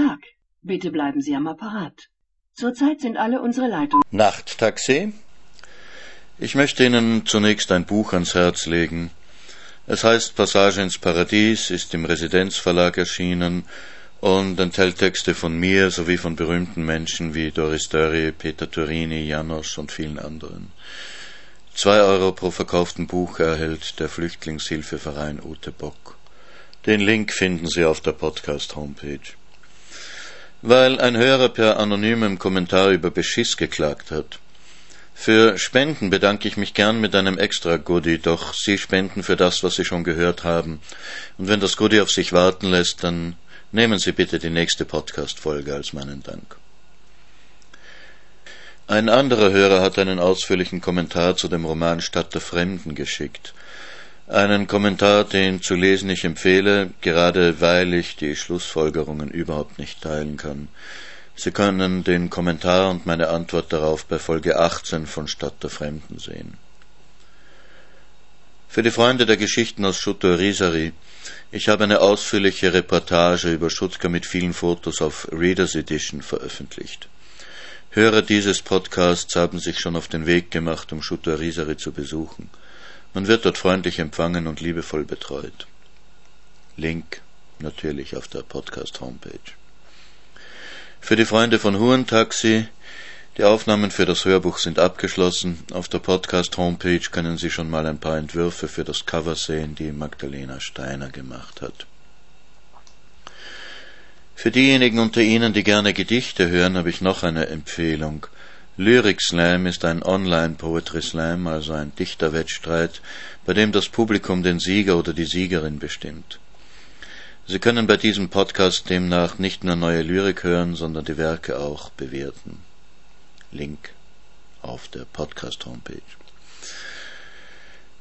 Tag. Bitte bleiben Sie am Apparat. Zurzeit sind alle unsere Leitungen. Nachttaxi. Ich möchte Ihnen zunächst ein Buch ans Herz legen. Es heißt Passage ins Paradies, ist im Residenzverlag erschienen und enthält Texte von mir sowie von berühmten Menschen wie Doris Dörrie, Peter Turini, Janos und vielen anderen. Zwei Euro pro verkauften Buch erhält der Flüchtlingshilfeverein Ute Bock. Den Link finden Sie auf der Podcast-Homepage. Weil ein Hörer per anonymem Kommentar über Beschiss geklagt hat. Für Spenden bedanke ich mich gern mit einem extra Goodie, doch Sie spenden für das, was Sie schon gehört haben. Und wenn das Goodie auf sich warten lässt, dann Nehmen Sie bitte die nächste Podcast-Folge als meinen Dank. Ein anderer Hörer hat einen ausführlichen Kommentar zu dem Roman Stadt der Fremden geschickt. Einen Kommentar, den zu lesen ich empfehle, gerade weil ich die Schlussfolgerungen überhaupt nicht teilen kann. Sie können den Kommentar und meine Antwort darauf bei Folge 18 von Stadt der Fremden sehen. Für die Freunde der Geschichten aus Schutter Risari ich habe eine ausführliche Reportage über Schutzka mit vielen Fotos auf Readers Edition veröffentlicht. Hörer dieses Podcasts haben sich schon auf den Weg gemacht, um Schutter Risari zu besuchen. Man wird dort freundlich empfangen und liebevoll betreut. Link natürlich auf der Podcast-Homepage. Für die Freunde von Hurentaxi die Aufnahmen für das Hörbuch sind abgeschlossen. Auf der Podcast-Homepage können Sie schon mal ein paar Entwürfe für das Cover sehen, die Magdalena Steiner gemacht hat. Für diejenigen unter Ihnen, die gerne Gedichte hören, habe ich noch eine Empfehlung. Lyric Slam ist ein Online-Poetry Slam, also ein Dichterwettstreit, bei dem das Publikum den Sieger oder die Siegerin bestimmt. Sie können bei diesem Podcast demnach nicht nur neue Lyrik hören, sondern die Werke auch bewerten. Link auf der Podcast-Homepage.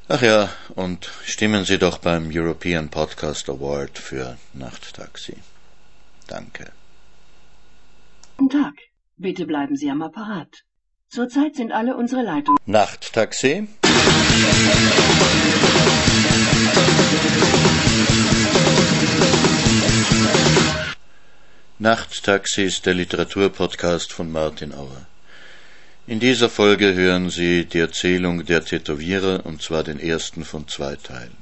Ach ja, und stimmen Sie doch beim European Podcast Award für Nachttaxi. Danke. Guten Tag. Bitte bleiben Sie am Apparat. Zurzeit sind alle unsere Leitungen. Nachttaxi. Nachttaxi ist der Literaturpodcast von Martin Auer. In dieser Folge hören Sie die Erzählung der Tätowierer, und zwar den ersten von zwei Teilen.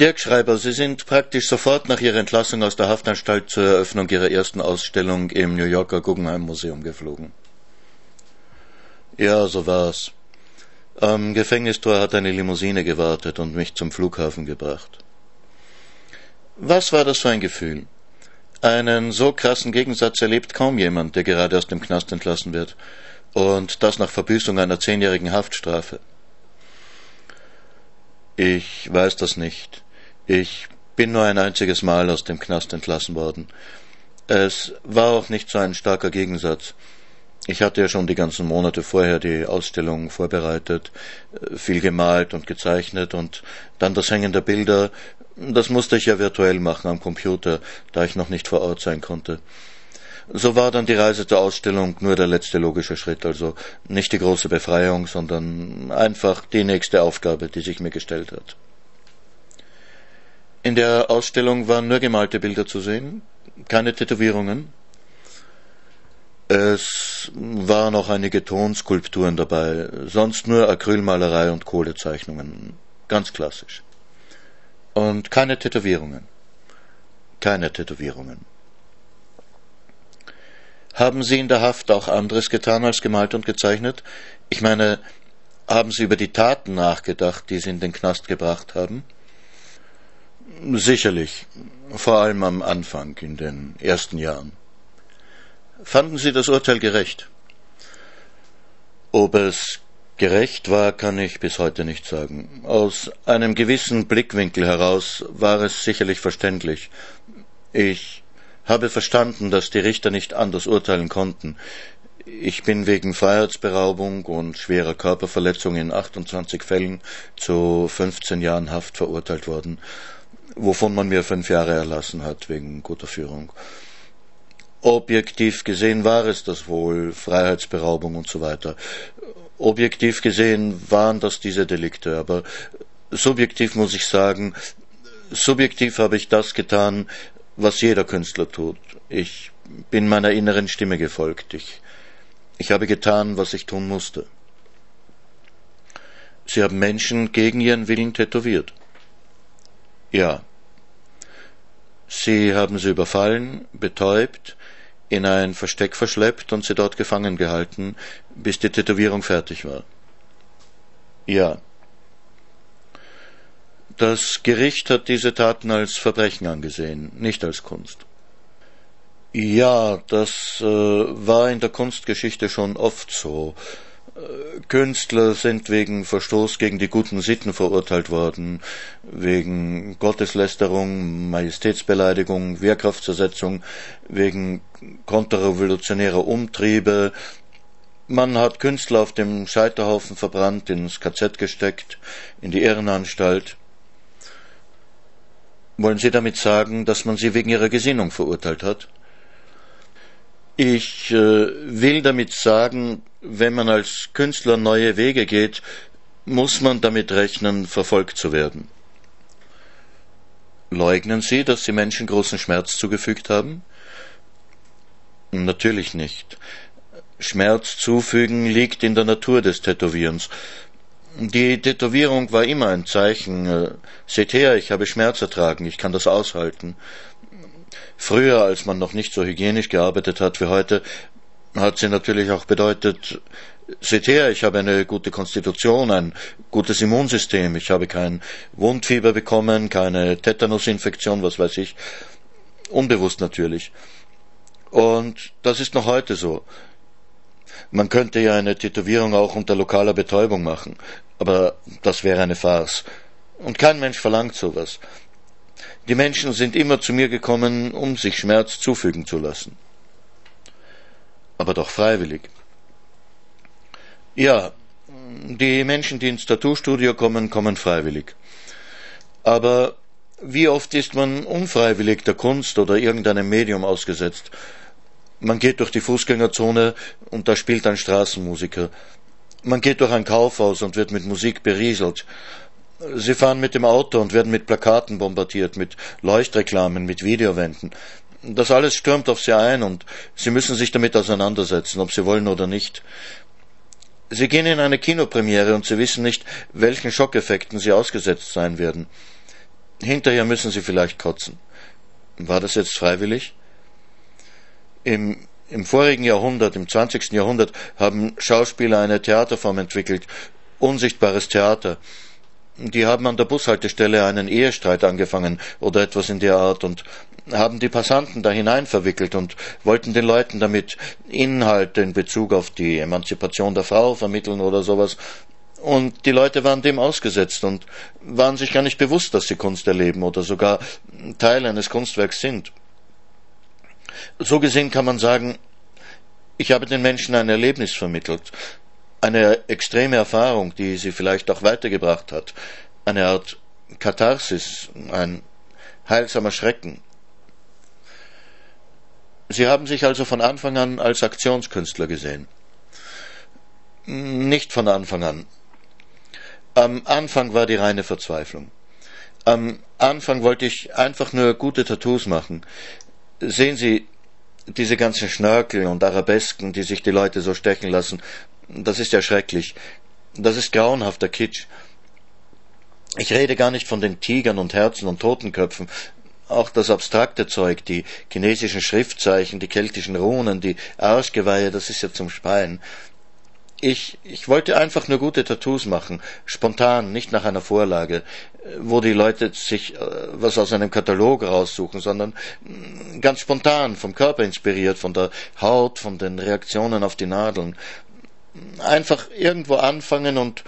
Dirk Schreiber, Sie sind praktisch sofort nach Ihrer Entlassung aus der Haftanstalt zur Eröffnung Ihrer ersten Ausstellung im New Yorker Guggenheim Museum geflogen. Ja, so war's. Am Gefängnistor hat eine Limousine gewartet und mich zum Flughafen gebracht. Was war das für ein Gefühl? Einen so krassen Gegensatz erlebt kaum jemand, der gerade aus dem Knast entlassen wird. Und das nach Verbüßung einer zehnjährigen Haftstrafe. Ich weiß das nicht. Ich bin nur ein einziges Mal aus dem Knast entlassen worden. Es war auch nicht so ein starker Gegensatz. Ich hatte ja schon die ganzen Monate vorher die Ausstellung vorbereitet, viel gemalt und gezeichnet und dann das Hängen der Bilder das musste ich ja virtuell machen am Computer, da ich noch nicht vor Ort sein konnte. So war dann die Reise zur Ausstellung nur der letzte logische Schritt, also nicht die große Befreiung, sondern einfach die nächste Aufgabe, die sich mir gestellt hat. In der Ausstellung waren nur gemalte Bilder zu sehen, keine Tätowierungen. Es waren auch einige Tonskulpturen dabei, sonst nur Acrylmalerei und Kohlezeichnungen, ganz klassisch. Und keine Tätowierungen. Keine Tätowierungen. Haben Sie in der Haft auch anderes getan als gemalt und gezeichnet? Ich meine, haben Sie über die Taten nachgedacht, die Sie in den Knast gebracht haben? Sicherlich, vor allem am Anfang, in den ersten Jahren. Fanden Sie das Urteil gerecht? Ob es Gerecht war, kann ich bis heute nicht sagen. Aus einem gewissen Blickwinkel heraus war es sicherlich verständlich. Ich habe verstanden, dass die Richter nicht anders urteilen konnten. Ich bin wegen Freiheitsberaubung und schwerer Körperverletzung in 28 Fällen zu 15 Jahren Haft verurteilt worden, wovon man mir fünf Jahre erlassen hat wegen guter Führung. Objektiv gesehen war es das wohl, Freiheitsberaubung und so weiter. Objektiv gesehen waren das diese Delikte, aber subjektiv muss ich sagen, subjektiv habe ich das getan, was jeder Künstler tut. Ich bin meiner inneren Stimme gefolgt. Ich, ich habe getan, was ich tun musste. Sie haben Menschen gegen ihren Willen tätowiert. Ja. Sie haben sie überfallen, betäubt, in ein Versteck verschleppt und sie dort gefangen gehalten, bis die Tätowierung fertig war. Ja. Das Gericht hat diese Taten als Verbrechen angesehen, nicht als Kunst. Ja, das äh, war in der Kunstgeschichte schon oft so. Künstler sind wegen Verstoß gegen die guten Sitten verurteilt worden, wegen Gotteslästerung, Majestätsbeleidigung, Wehrkraftzersetzung, wegen konterrevolutionärer Umtriebe. Man hat Künstler auf dem Scheiterhaufen verbrannt, ins KZ gesteckt, in die Ehrenanstalt. Wollen Sie damit sagen, dass man sie wegen ihrer Gesinnung verurteilt hat? Ich äh, will damit sagen, wenn man als Künstler neue Wege geht, muss man damit rechnen, verfolgt zu werden. Leugnen Sie, dass Sie Menschen großen Schmerz zugefügt haben? Natürlich nicht. Schmerz zufügen liegt in der Natur des Tätowierens. Die Tätowierung war immer ein Zeichen. Äh, seht her, ich habe Schmerz ertragen, ich kann das aushalten. Früher, als man noch nicht so hygienisch gearbeitet hat wie heute, hat sie natürlich auch bedeutet, seht her, ich habe eine gute Konstitution, ein gutes Immunsystem, ich habe kein Wundfieber bekommen, keine Tetanusinfektion, was weiß ich, unbewusst natürlich. Und das ist noch heute so. Man könnte ja eine Tätowierung auch unter lokaler Betäubung machen, aber das wäre eine Farce. Und kein Mensch verlangt sowas. Die Menschen sind immer zu mir gekommen, um sich Schmerz zufügen zu lassen. Aber doch freiwillig. Ja, die Menschen, die ins Tattoo-Studio kommen, kommen freiwillig. Aber wie oft ist man unfreiwillig der Kunst oder irgendeinem Medium ausgesetzt? Man geht durch die Fußgängerzone und da spielt ein Straßenmusiker. Man geht durch ein Kaufhaus und wird mit Musik berieselt. Sie fahren mit dem Auto und werden mit Plakaten bombardiert, mit Leuchtreklamen, mit Videowänden. Das alles stürmt auf Sie ein und Sie müssen sich damit auseinandersetzen, ob Sie wollen oder nicht. Sie gehen in eine Kinopremiere und Sie wissen nicht, welchen Schockeffekten Sie ausgesetzt sein werden. Hinterher müssen Sie vielleicht kotzen. War das jetzt freiwillig? Im, Im vorigen Jahrhundert, im 20. Jahrhundert, haben Schauspieler eine Theaterform entwickelt, unsichtbares Theater die haben an der Bushaltestelle einen Ehestreit angefangen oder etwas in der Art und haben die Passanten da hinein verwickelt und wollten den Leuten damit Inhalte in Bezug auf die Emanzipation der Frau vermitteln oder sowas. Und die Leute waren dem ausgesetzt und waren sich gar nicht bewusst, dass sie Kunst erleben oder sogar Teil eines Kunstwerks sind. So gesehen kann man sagen, ich habe den Menschen ein Erlebnis vermittelt, eine extreme Erfahrung, die sie vielleicht auch weitergebracht hat, eine Art Katharsis, ein heilsamer Schrecken. Sie haben sich also von Anfang an als Aktionskünstler gesehen. Nicht von Anfang an. Am Anfang war die reine Verzweiflung. Am Anfang wollte ich einfach nur gute Tattoos machen. Sehen Sie, diese ganzen Schnörkel und Arabesken, die sich die Leute so stechen lassen, das ist ja schrecklich. Das ist grauenhafter Kitsch. Ich rede gar nicht von den Tigern und Herzen und Totenköpfen. Auch das abstrakte Zeug, die chinesischen Schriftzeichen, die keltischen Runen, die Arschgeweihe, das ist ja zum Speien. Ich, ich wollte einfach nur gute Tattoos machen, spontan, nicht nach einer Vorlage, wo die Leute sich äh, was aus einem Katalog raussuchen, sondern mm, ganz spontan, vom Körper inspiriert, von der Haut, von den Reaktionen auf die Nadeln einfach irgendwo anfangen und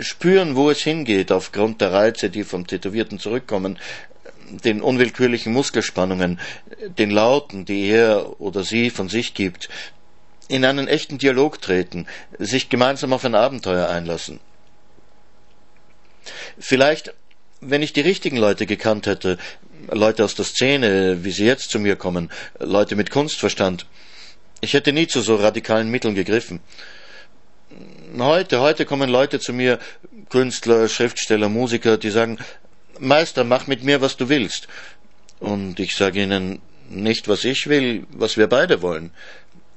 spüren, wo es hingeht, aufgrund der Reize, die vom Tätowierten zurückkommen, den unwillkürlichen Muskelspannungen, den Lauten, die er oder sie von sich gibt, in einen echten Dialog treten, sich gemeinsam auf ein Abenteuer einlassen. Vielleicht, wenn ich die richtigen Leute gekannt hätte, Leute aus der Szene, wie sie jetzt zu mir kommen, Leute mit Kunstverstand, ich hätte nie zu so radikalen Mitteln gegriffen heute, heute kommen Leute zu mir, Künstler, Schriftsteller, Musiker, die sagen, Meister, mach mit mir, was du willst. Und ich sage ihnen nicht, was ich will, was wir beide wollen.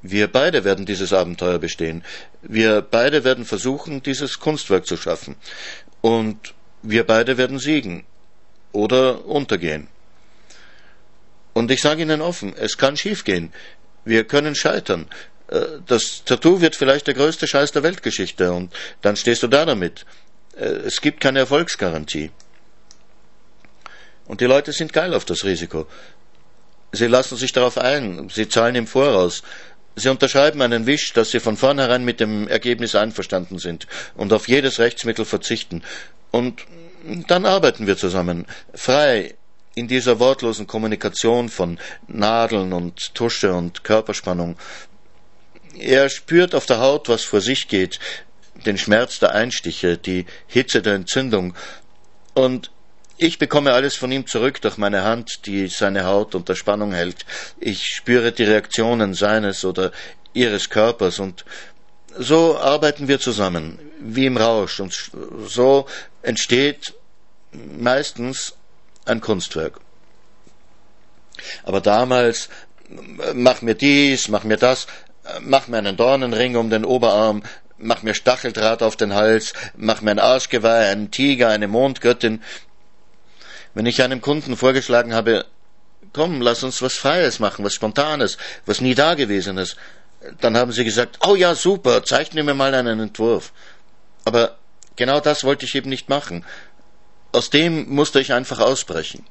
Wir beide werden dieses Abenteuer bestehen. Wir beide werden versuchen, dieses Kunstwerk zu schaffen. Und wir beide werden siegen oder untergehen. Und ich sage Ihnen offen, es kann schiefgehen. Wir können scheitern. Äh, das Tattoo wird vielleicht der größte Scheiß der Weltgeschichte und dann stehst du da damit. Äh, es gibt keine Erfolgsgarantie. Und die Leute sind geil auf das Risiko. Sie lassen sich darauf ein, sie zahlen im Voraus. Sie unterschreiben einen Wisch, dass sie von vornherein mit dem Ergebnis einverstanden sind und auf jedes Rechtsmittel verzichten. Und dann arbeiten wir zusammen, frei, in dieser wortlosen Kommunikation von Nadeln und Tusche und Körperspannung. Er spürt auf der Haut, was vor sich geht, den Schmerz der Einstiche, die Hitze der Entzündung, und ich bekomme alles von ihm zurück durch meine Hand, die seine Haut unter Spannung hält. Ich spüre die Reaktionen seines oder ihres Körpers und so arbeiten wir zusammen, wie im Rausch, und so entsteht meistens ein Kunstwerk. Aber damals, mach mir dies, mach mir das, mach mir einen Dornenring um den Oberarm, mach mir Stacheldraht auf den Hals, mach mir ein Arschgeweih, einen Tiger, eine Mondgöttin, wenn ich einem Kunden vorgeschlagen habe, komm, lass uns was Freies machen, was Spontanes, was nie dagewesenes, dann haben sie gesagt, oh ja, super, zeichne mir mal einen Entwurf. Aber genau das wollte ich eben nicht machen. Aus dem musste ich einfach ausbrechen.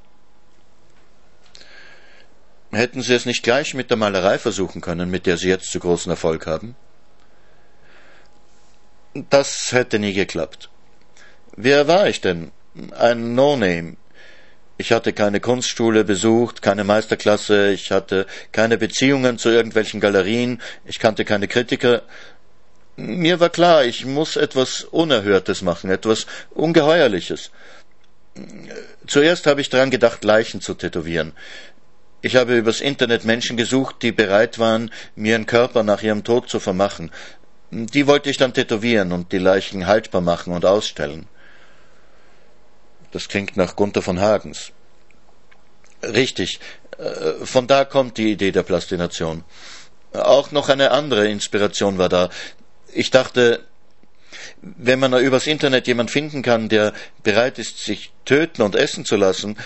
Hätten Sie es nicht gleich mit der Malerei versuchen können, mit der Sie jetzt zu großen Erfolg haben? Das hätte nie geklappt. Wer war ich denn? Ein No-Name, ich hatte keine Kunstschule besucht, keine Meisterklasse, ich hatte keine Beziehungen zu irgendwelchen Galerien, ich kannte keine Kritiker. Mir war klar, ich muss etwas Unerhörtes machen, etwas Ungeheuerliches. Zuerst habe ich daran gedacht, Leichen zu tätowieren. Ich habe übers Internet Menschen gesucht, die bereit waren, mir ihren Körper nach ihrem Tod zu vermachen. Die wollte ich dann tätowieren und die Leichen haltbar machen und ausstellen. Das klingt nach Gunther von Hagens. Richtig. Äh, von da kommt die Idee der Plastination. Auch noch eine andere Inspiration war da. Ich dachte, wenn man übers Internet jemand finden kann, der bereit ist, sich töten und essen zu lassen,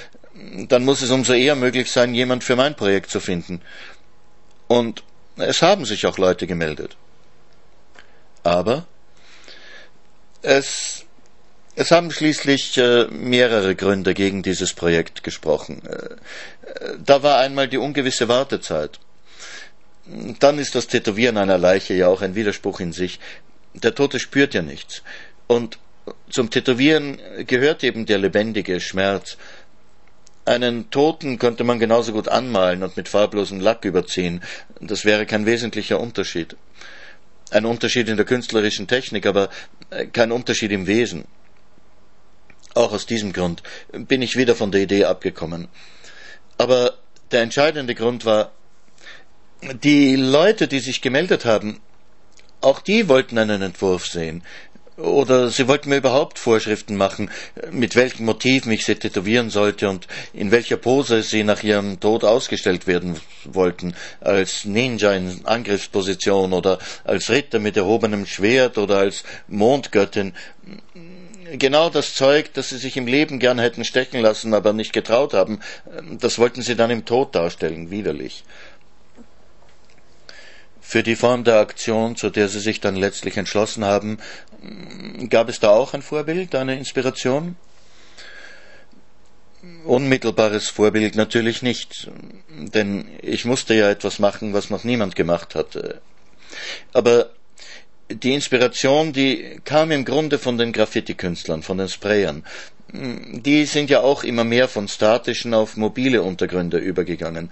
dann muss es umso eher möglich sein, jemand für mein Projekt zu finden. Und es haben sich auch Leute gemeldet. Aber es es haben schließlich äh, mehrere Gründe gegen dieses Projekt gesprochen. Äh, da war einmal die ungewisse Wartezeit. Dann ist das Tätowieren einer Leiche ja auch ein Widerspruch in sich. Der Tote spürt ja nichts. Und zum Tätowieren gehört eben der lebendige Schmerz. Einen Toten könnte man genauso gut anmalen und mit farblosem Lack überziehen. Das wäre kein wesentlicher Unterschied. Ein Unterschied in der künstlerischen Technik, aber kein Unterschied im Wesen. Auch aus diesem Grund bin ich wieder von der Idee abgekommen. Aber der entscheidende Grund war, die Leute, die sich gemeldet haben, auch die wollten einen Entwurf sehen. Oder sie wollten mir überhaupt Vorschriften machen, mit welchen Motiven ich sie tätowieren sollte und in welcher Pose sie nach ihrem Tod ausgestellt werden wollten. Als Ninja in Angriffsposition oder als Ritter mit erhobenem Schwert oder als Mondgöttin genau das Zeug, das sie sich im Leben gern hätten stechen lassen, aber nicht getraut haben, das wollten sie dann im Tod darstellen, widerlich. Für die Form der Aktion, zu der sie sich dann letztlich entschlossen haben, gab es da auch ein Vorbild, eine Inspiration? Unmittelbares Vorbild natürlich nicht, denn ich musste ja etwas machen, was noch niemand gemacht hatte. Aber die Inspiration, die kam im Grunde von den Graffiti-Künstlern, von den Sprayern. Die sind ja auch immer mehr von statischen auf mobile Untergründe übergegangen.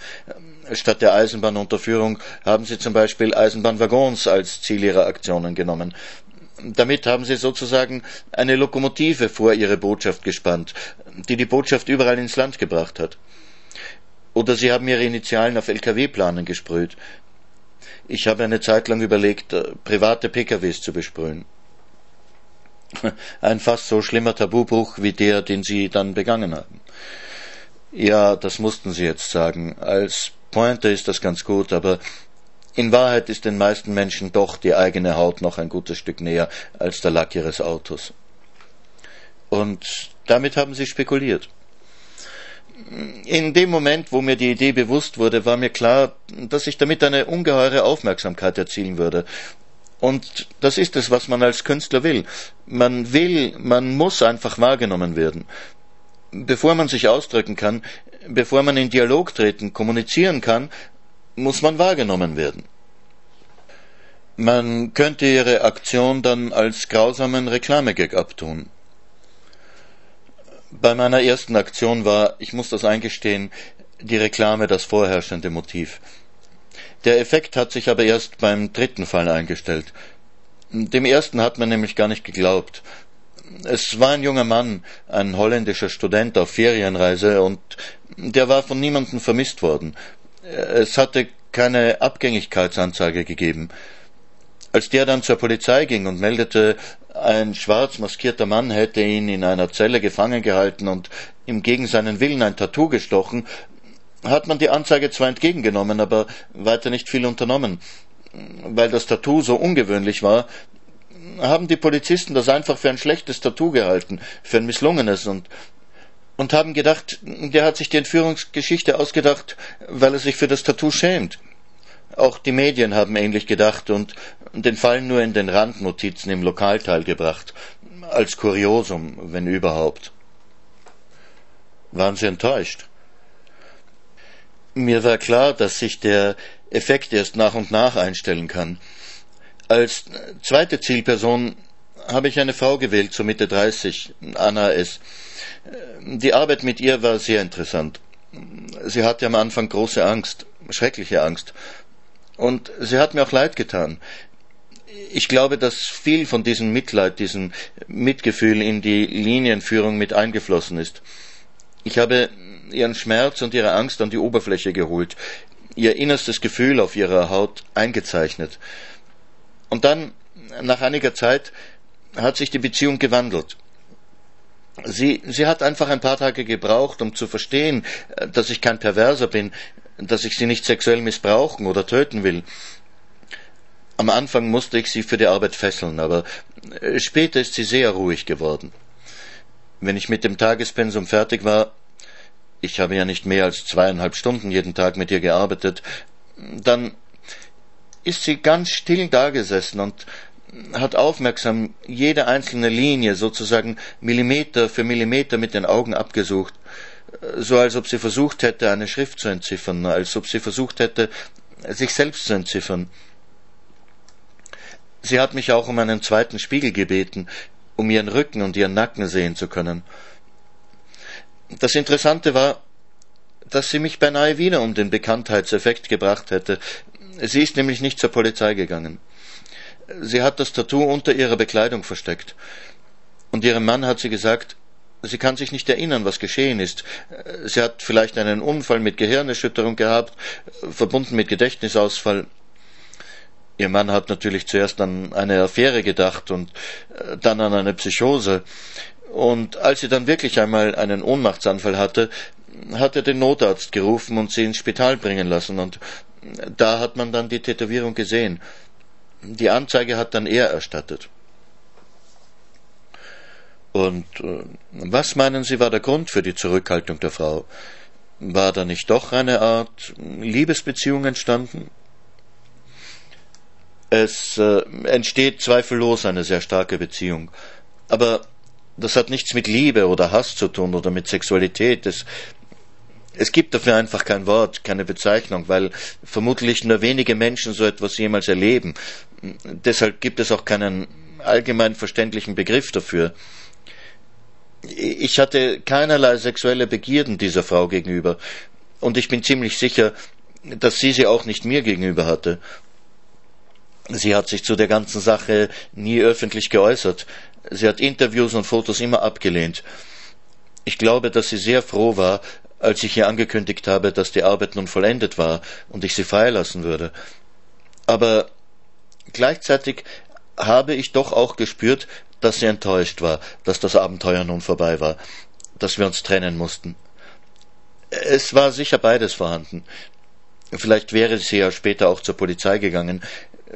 Statt der Eisenbahnunterführung haben sie zum Beispiel Eisenbahnwaggons als Ziel ihrer Aktionen genommen. Damit haben sie sozusagen eine Lokomotive vor ihre Botschaft gespannt, die die Botschaft überall ins Land gebracht hat. Oder sie haben ihre Initialen auf LKW-Planen gesprüht. Ich habe eine Zeit lang überlegt, äh, private PKWs zu besprühen. Ein fast so schlimmer Tabubruch wie der, den Sie dann begangen haben. Ja, das mussten Sie jetzt sagen. Als Pointe ist das ganz gut, aber in Wahrheit ist den meisten Menschen doch die eigene Haut noch ein gutes Stück näher als der Lack ihres Autos. Und damit haben sie spekuliert. In dem Moment, wo mir die Idee bewusst wurde, war mir klar, dass ich damit eine ungeheure Aufmerksamkeit erzielen würde. Und das ist es, was man als Künstler will. Man will, man muss einfach wahrgenommen werden. Bevor man sich ausdrücken kann, bevor man in Dialog treten, kommunizieren kann, muss man wahrgenommen werden. Man könnte ihre Aktion dann als grausamen Reklamegag abtun. Bei meiner ersten Aktion war, ich muss das eingestehen, die Reklame das vorherrschende Motiv. Der Effekt hat sich aber erst beim dritten Fall eingestellt. Dem ersten hat man nämlich gar nicht geglaubt. Es war ein junger Mann, ein holländischer Student auf Ferienreise, und der war von niemandem vermisst worden. Es hatte keine Abgängigkeitsanzeige gegeben. Als der dann zur Polizei ging und meldete, ein schwarz maskierter Mann hätte ihn in einer Zelle gefangen gehalten und ihm gegen seinen Willen ein Tattoo gestochen, hat man die Anzeige zwar entgegengenommen, aber weiter nicht viel unternommen. Weil das Tattoo so ungewöhnlich war, haben die Polizisten das einfach für ein schlechtes Tattoo gehalten, für ein misslungenes und und haben gedacht, der hat sich die Entführungsgeschichte ausgedacht, weil er sich für das Tattoo schämt. Auch die Medien haben ähnlich gedacht und den Fall nur in den Randnotizen im Lokalteil gebracht, als Kuriosum, wenn überhaupt. Waren Sie enttäuscht? Mir war klar, dass sich der Effekt erst nach und nach einstellen kann. Als zweite Zielperson habe ich eine Frau gewählt, so Mitte 30, Anna S. Die Arbeit mit ihr war sehr interessant. Sie hatte am Anfang große Angst, schreckliche Angst. Und sie hat mir auch leid getan. Ich glaube, dass viel von diesem Mitleid, diesem Mitgefühl in die Linienführung mit eingeflossen ist. Ich habe ihren Schmerz und ihre Angst an die Oberfläche geholt, ihr innerstes Gefühl auf ihrer Haut eingezeichnet. Und dann, nach einiger Zeit, hat sich die Beziehung gewandelt. Sie, sie hat einfach ein paar Tage gebraucht, um zu verstehen, äh, dass ich kein Perverser bin, dass ich sie nicht sexuell missbrauchen oder töten will. Am Anfang musste ich sie für die Arbeit fesseln, aber äh, später ist sie sehr ruhig geworden. Wenn ich mit dem Tagespensum fertig war, ich habe ja nicht mehr als zweieinhalb Stunden jeden Tag mit ihr gearbeitet, dann ist sie ganz still dagesessen und hat aufmerksam jede einzelne Linie sozusagen Millimeter für Millimeter mit den Augen abgesucht, so als ob sie versucht hätte, eine Schrift zu entziffern, als ob sie versucht hätte, sich selbst zu entziffern. Sie hat mich auch um einen zweiten Spiegel gebeten, um ihren Rücken und ihren Nacken sehen zu können. Das Interessante war, dass sie mich beinahe wieder um den Bekanntheitseffekt gebracht hätte. Sie ist nämlich nicht zur Polizei gegangen. Sie hat das Tattoo unter ihrer Bekleidung versteckt. Und ihrem Mann hat sie gesagt, sie kann sich nicht erinnern, was geschehen ist. Sie hat vielleicht einen Unfall mit Gehirnerschütterung gehabt, verbunden mit Gedächtnisausfall. Ihr Mann hat natürlich zuerst an eine Affäre gedacht und äh, dann an eine Psychose. Und als sie dann wirklich einmal einen Ohnmachtsanfall hatte, hat er den Notarzt gerufen und sie ins Spital bringen lassen. Und da hat man dann die Tätowierung gesehen. Die Anzeige hat dann er erstattet. Und äh, was meinen Sie war der Grund für die Zurückhaltung der Frau? War da nicht doch eine Art Liebesbeziehung entstanden? Es äh, entsteht zweifellos eine sehr starke Beziehung. Aber das hat nichts mit Liebe oder Hass zu tun oder mit Sexualität. Es, es gibt dafür einfach kein Wort, keine Bezeichnung, weil vermutlich nur wenige Menschen so etwas jemals erleben. Deshalb gibt es auch keinen allgemein verständlichen Begriff dafür. Ich hatte keinerlei sexuelle Begierden dieser Frau gegenüber, und ich bin ziemlich sicher, dass sie sie auch nicht mir gegenüber hatte. Sie hat sich zu der ganzen Sache nie öffentlich geäußert. Sie hat Interviews und Fotos immer abgelehnt. Ich glaube, dass sie sehr froh war, als ich ihr angekündigt habe, dass die Arbeit nun vollendet war und ich sie freilassen würde. Aber gleichzeitig habe ich doch auch gespürt, dass sie enttäuscht war, dass das Abenteuer nun vorbei war, dass wir uns trennen mussten. Es war sicher beides vorhanden. Vielleicht wäre sie ja später auch zur Polizei gegangen.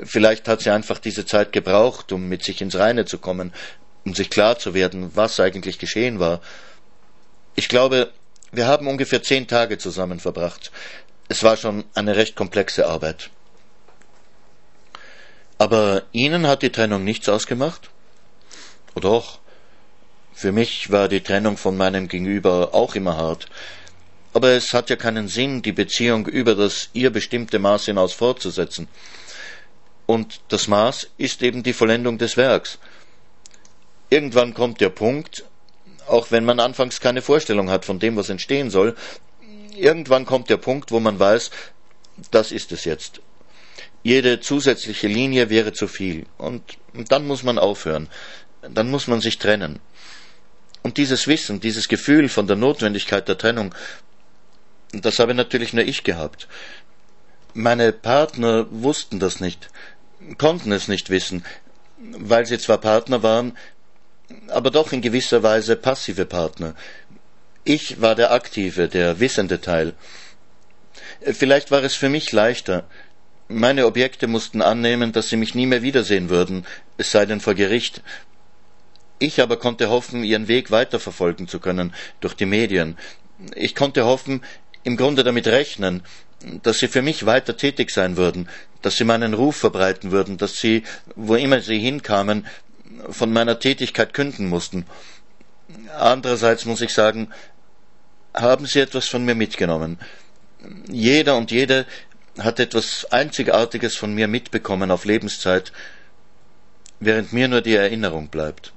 Vielleicht hat sie einfach diese Zeit gebraucht, um mit sich ins Reine zu kommen, um sich klar zu werden, was eigentlich geschehen war. Ich glaube, wir haben ungefähr zehn Tage zusammen verbracht. Es war schon eine recht komplexe Arbeit. Aber Ihnen hat die Trennung nichts ausgemacht? Oh doch. Für mich war die Trennung von meinem Gegenüber auch immer hart. Aber es hat ja keinen Sinn, die Beziehung über das ihr bestimmte Maß hinaus fortzusetzen. Und das Maß ist eben die Vollendung des Werks. Irgendwann kommt der Punkt, auch wenn man anfangs keine Vorstellung hat von dem, was entstehen soll, irgendwann kommt der Punkt, wo man weiß, das ist es jetzt. Jede zusätzliche Linie wäre zu viel. Und dann muss man aufhören. Dann muss man sich trennen. Und dieses Wissen, dieses Gefühl von der Notwendigkeit der Trennung, das habe natürlich nur ich gehabt. Meine Partner wussten das nicht, konnten es nicht wissen, weil sie zwar Partner waren, aber doch in gewisser Weise passive Partner. Ich war der aktive, der wissende Teil. Vielleicht war es für mich leichter, meine Objekte mussten annehmen, dass sie mich nie mehr wiedersehen würden, es sei denn vor Gericht. Ich aber konnte hoffen, ihren Weg weiterverfolgen zu können durch die Medien. Ich konnte hoffen, im Grunde damit rechnen, dass sie für mich weiter tätig sein würden, dass sie meinen Ruf verbreiten würden, dass sie, wo immer sie hinkamen, von meiner Tätigkeit künden mussten. Andererseits muss ich sagen, haben sie etwas von mir mitgenommen. Jeder und jede hat etwas Einzigartiges von mir mitbekommen auf Lebenszeit, während mir nur die Erinnerung bleibt.